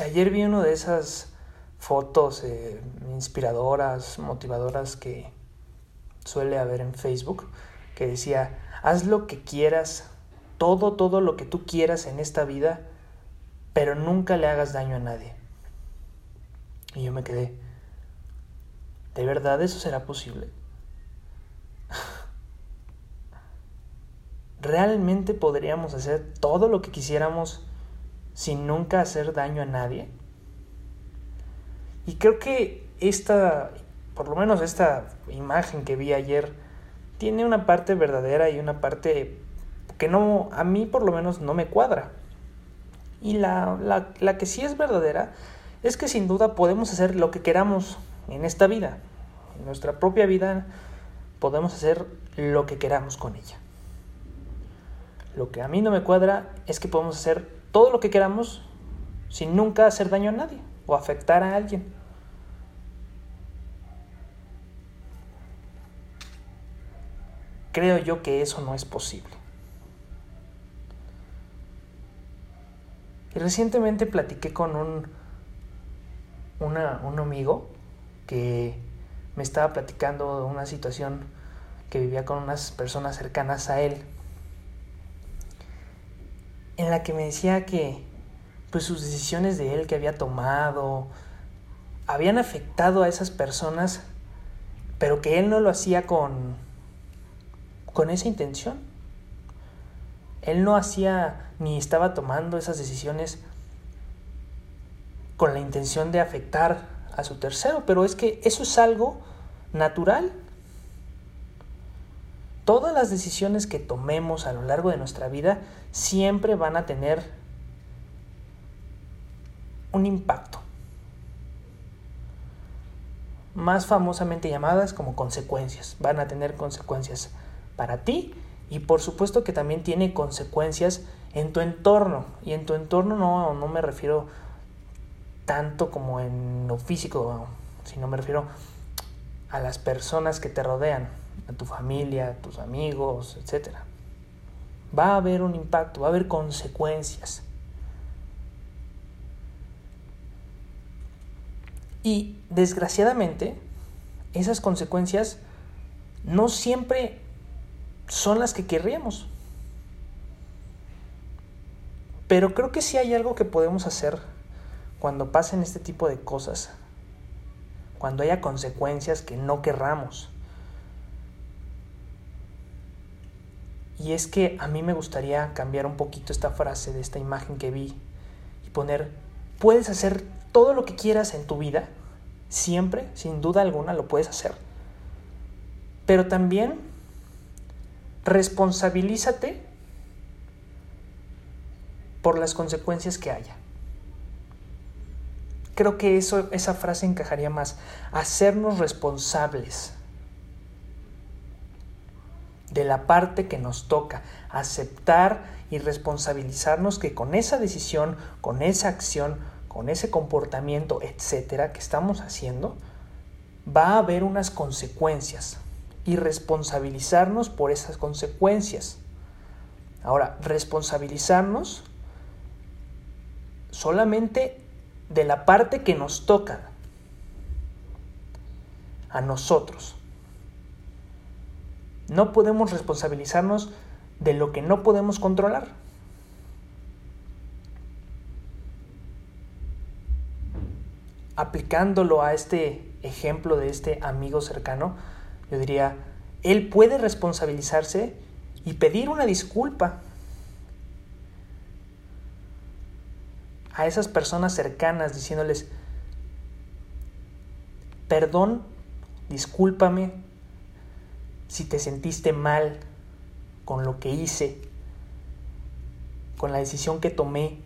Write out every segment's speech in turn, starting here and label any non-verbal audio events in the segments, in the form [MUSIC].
Ayer vi una de esas fotos eh, inspiradoras, motivadoras que suele haber en Facebook, que decía, haz lo que quieras, todo, todo lo que tú quieras en esta vida, pero nunca le hagas daño a nadie. Y yo me quedé, ¿de verdad eso será posible? [LAUGHS] ¿Realmente podríamos hacer todo lo que quisiéramos sin nunca hacer daño a nadie? Y creo que esta, por lo menos esta imagen que vi ayer, tiene una parte verdadera y una parte que no, a mí por lo menos no me cuadra. Y la, la, la que sí es verdadera es que sin duda podemos hacer lo que queramos en esta vida. En nuestra propia vida podemos hacer lo que queramos con ella. Lo que a mí no me cuadra es que podemos hacer todo lo que queramos sin nunca hacer daño a nadie o afectar a alguien. Creo yo que eso no es posible. Y recientemente platiqué con un, un amigo que me estaba platicando de una situación que vivía con unas personas cercanas a él en la que me decía que pues sus decisiones de él que había tomado habían afectado a esas personas, pero que él no lo hacía con con esa intención. Él no hacía ni estaba tomando esas decisiones con la intención de afectar a su tercero, pero es que eso es algo natural. Todas las decisiones que tomemos a lo largo de nuestra vida siempre van a tener un impacto. Más famosamente llamadas como consecuencias. Van a tener consecuencias para ti y por supuesto que también tiene consecuencias en tu entorno. Y en tu entorno no, no me refiero tanto como en lo físico, sino me refiero a las personas que te rodean a tu familia, a tus amigos, etc. Va a haber un impacto, va a haber consecuencias. Y desgraciadamente, esas consecuencias no siempre son las que querríamos. Pero creo que sí hay algo que podemos hacer cuando pasen este tipo de cosas, cuando haya consecuencias que no querramos. Y es que a mí me gustaría cambiar un poquito esta frase de esta imagen que vi y poner, puedes hacer todo lo que quieras en tu vida, siempre, sin duda alguna, lo puedes hacer. Pero también responsabilízate por las consecuencias que haya. Creo que eso, esa frase encajaría más. Hacernos responsables de la parte que nos toca, aceptar y responsabilizarnos que con esa decisión, con esa acción, con ese comportamiento, etcétera, que estamos haciendo, va a haber unas consecuencias y responsabilizarnos por esas consecuencias. Ahora, responsabilizarnos solamente de la parte que nos toca a nosotros. No podemos responsabilizarnos de lo que no podemos controlar. Aplicándolo a este ejemplo de este amigo cercano, yo diría, él puede responsabilizarse y pedir una disculpa a esas personas cercanas diciéndoles, perdón, discúlpame si te sentiste mal con lo que hice, con la decisión que tomé.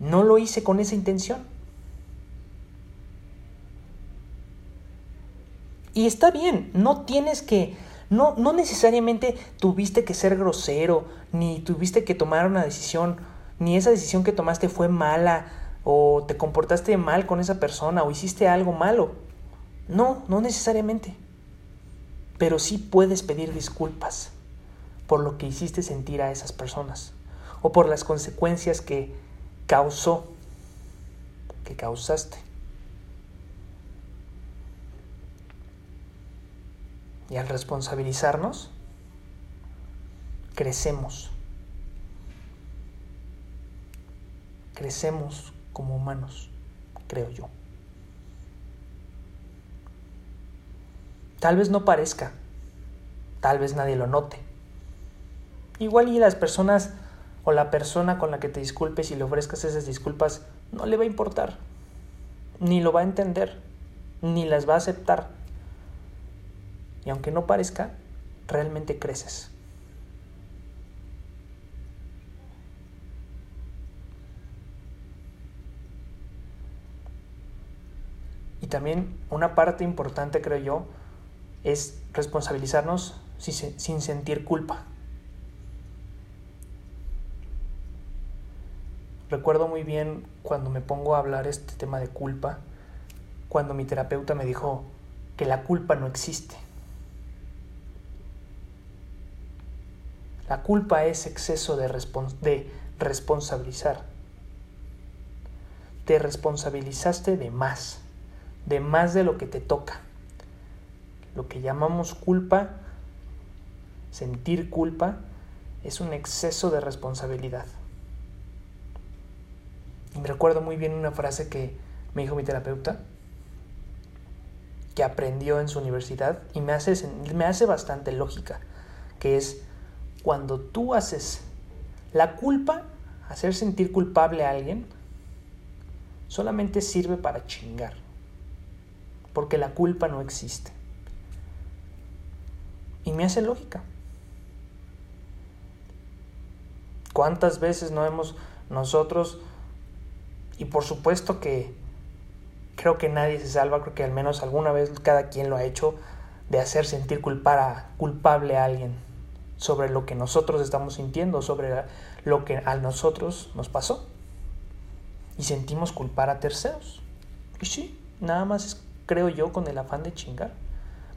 No lo hice con esa intención. Y está bien, no tienes que, no, no necesariamente tuviste que ser grosero, ni tuviste que tomar una decisión, ni esa decisión que tomaste fue mala, o te comportaste mal con esa persona, o hiciste algo malo. No, no necesariamente pero sí puedes pedir disculpas por lo que hiciste sentir a esas personas o por las consecuencias que causó que causaste. Y al responsabilizarnos, crecemos. Crecemos como humanos, creo yo. Tal vez no parezca, tal vez nadie lo note. Igual y las personas o la persona con la que te disculpes y le ofrezcas esas disculpas no le va a importar, ni lo va a entender, ni las va a aceptar. Y aunque no parezca, realmente creces. Y también una parte importante, creo yo, es responsabilizarnos sin sentir culpa. Recuerdo muy bien cuando me pongo a hablar este tema de culpa, cuando mi terapeuta me dijo que la culpa no existe. La culpa es exceso de, de responsabilizar. Te responsabilizaste de más, de más de lo que te toca. Lo que llamamos culpa, sentir culpa, es un exceso de responsabilidad. Y me recuerdo muy bien una frase que me dijo mi terapeuta, que aprendió en su universidad y me hace, me hace bastante lógica, que es cuando tú haces la culpa, hacer sentir culpable a alguien, solamente sirve para chingar, porque la culpa no existe. Y me hace lógica. ¿Cuántas veces no hemos nosotros y por supuesto que creo que nadie se salva, creo que al menos alguna vez cada quien lo ha hecho de hacer sentir culpar culpable a alguien sobre lo que nosotros estamos sintiendo, sobre lo que a nosotros nos pasó. Y sentimos culpar a terceros. Y sí, nada más creo yo con el afán de chingar.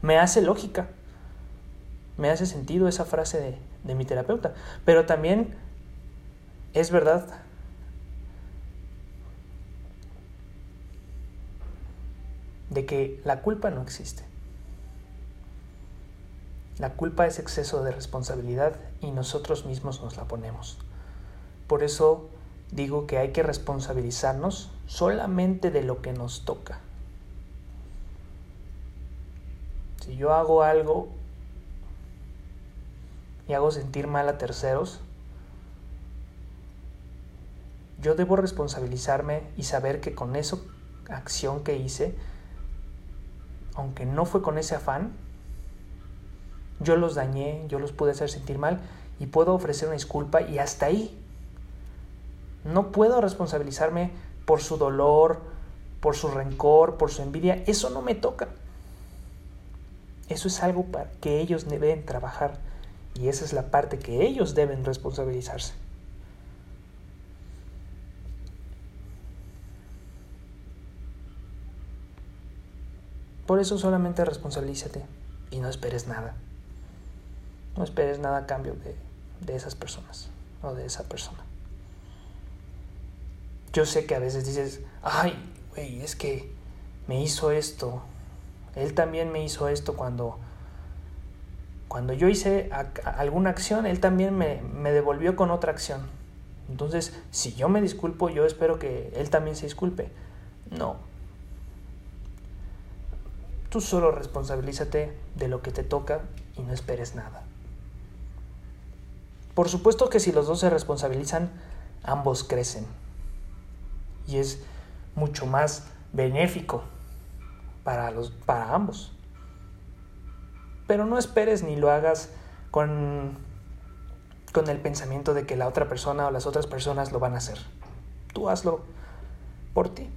Me hace lógica. Me hace sentido esa frase de, de mi terapeuta. Pero también es verdad de que la culpa no existe. La culpa es exceso de responsabilidad y nosotros mismos nos la ponemos. Por eso digo que hay que responsabilizarnos solamente de lo que nos toca. Si yo hago algo y hago sentir mal a terceros, yo debo responsabilizarme y saber que con esa acción que hice, aunque no fue con ese afán, yo los dañé, yo los pude hacer sentir mal y puedo ofrecer una disculpa y hasta ahí. No puedo responsabilizarme por su dolor, por su rencor, por su envidia. Eso no me toca. Eso es algo para que ellos deben trabajar y esa es la parte que ellos deben responsabilizarse. Por eso solamente responsabilízate y no esperes nada. No esperes nada a cambio de, esas personas o de esa persona. Yo sé que a veces dices, ay, güey, es que me hizo esto. Él también me hizo esto cuando, cuando yo hice alguna acción, él también me, me devolvió con otra acción. Entonces, si yo me disculpo, yo espero que él también se disculpe. No, Tú solo responsabilízate de lo que te toca y no esperes nada. Por supuesto que si los dos se responsabilizan, ambos crecen. Y es mucho más benéfico para, los, para ambos. Pero no esperes ni lo hagas con, con el pensamiento de que la otra persona o las otras personas lo van a hacer. Tú hazlo por ti,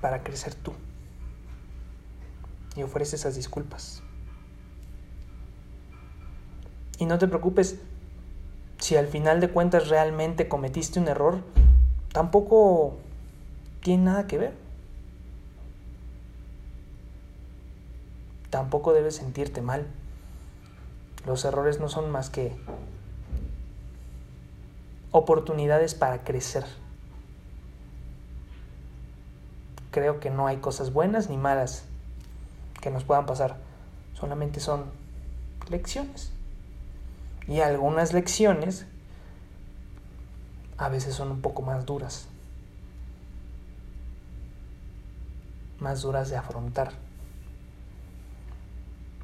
para crecer tú y ofrece esas disculpas. Y no te preocupes, si al final de cuentas realmente cometiste un error, tampoco tiene nada que ver. Tampoco debes sentirte mal. Los errores no son más que oportunidades para crecer. creo que no hay cosas buenas ni malas que nos puedan pasar. Solamente son lecciones. Y algunas lecciones a veces son un poco más duras. Más duras de afrontar.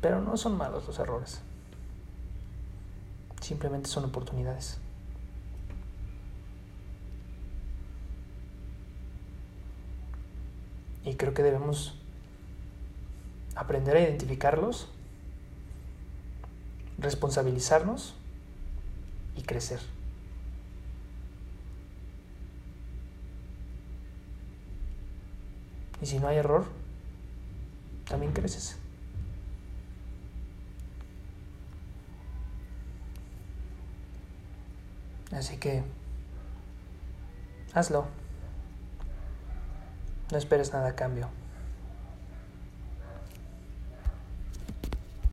Pero no son malos los errores. Simplemente son oportunidades. Y creo que debemos aprender a identificarlos, responsabilizarnos y crecer. Y si no hay error, también creces. Así que hazlo. No esperes nada a cambio.